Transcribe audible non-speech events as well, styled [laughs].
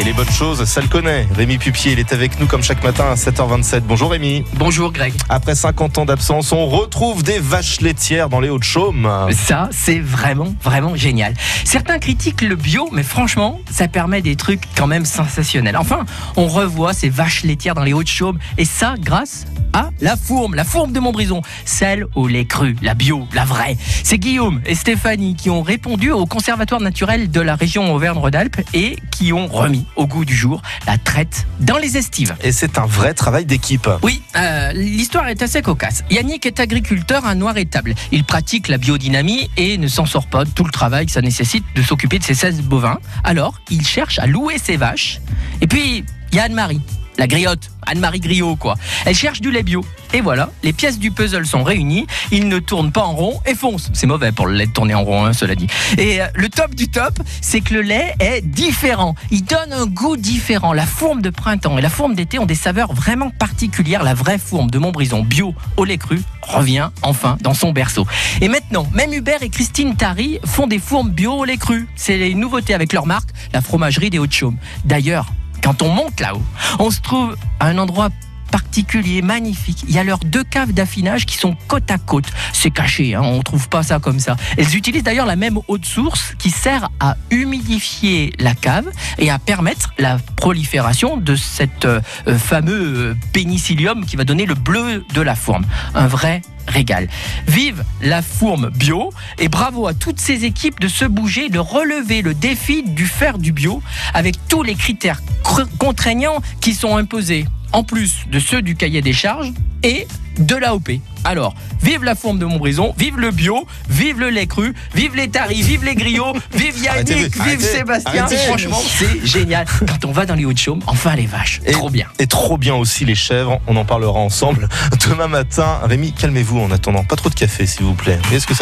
Et les bonnes choses, ça le connaît. Rémi Pupier, il est avec nous comme chaque matin à 7h27. Bonjour Rémi. Bonjour Greg. Après 50 ans d'absence, on retrouve des vaches laitières dans les Hauts-de-Chaume. Ça, c'est vraiment, vraiment génial. Certains critiquent le bio, mais franchement, ça permet des trucs quand même sensationnels. Enfin, on revoit ces vaches laitières dans les Hauts-de-Chaume, et ça grâce à la fourme, la fourme de Montbrison, celle au lait cru, la bio, la vraie. C'est Guillaume et Stéphanie qui ont répondu au Conservatoire naturel de la région Auvergne-Rhône-Alpes et qui ont remis au goût du jour la traite dans les estives. Et c'est un vrai travail d'équipe. Oui, euh, l'histoire est assez cocasse. Yannick est agriculteur à Noir-Étable. Il pratique la biodynamie et ne s'en sort pas de tout le travail que ça nécessite de s'occuper de ses 16 bovins. Alors, il cherche à louer ses vaches. Et puis, il y a Anne-Marie la griotte, Anne-Marie Griot, quoi. Elle cherche du lait bio. Et voilà, les pièces du puzzle sont réunies, il ne tourne pas en rond et fonce. C'est mauvais pour le lait de tourner en rond, hein, cela dit. Et euh, le top du top, c'est que le lait est différent. Il donne un goût différent. La fourme de printemps et la fourme d'été ont des saveurs vraiment particulières. La vraie fourme de Montbrison bio au lait cru revient enfin dans son berceau. Et maintenant, même Hubert et Christine Tari font des fourmes bio au lait cru. C'est les nouveautés avec leur marque, la fromagerie des Hauts-de-Chaume. D'ailleurs, quand on monte là-haut, on se trouve à un endroit particulier, magnifique. Il y a leurs deux caves d'affinage qui sont côte à côte. C'est caché, hein, on ne trouve pas ça comme ça. Elles utilisent d'ailleurs la même eau de source qui sert à humidifier la cave et à permettre la prolifération de cet euh, fameux euh, pénicillium qui va donner le bleu de la forme. Un vrai régal. Vive la fourme bio et bravo à toutes ces équipes de se bouger, de relever le défi du faire du bio avec tous les critères contraignants qui sont imposés en plus de ceux du cahier des charges et de l'AOP. Alors, vive la forme de Montbrison, vive le bio, vive le lait cru, vive les taris, vive les griots, vive [laughs] Yannick, vive Sébastien. Franchement, c'est génial. Quand on va dans les Hauts-de-Chaume, enfin les vaches. Et, trop bien. Et trop bien aussi les chèvres. On en parlera ensemble [laughs] demain matin. Rémi, calmez-vous en attendant. Pas trop de café, s'il vous plaît. Est-ce que ça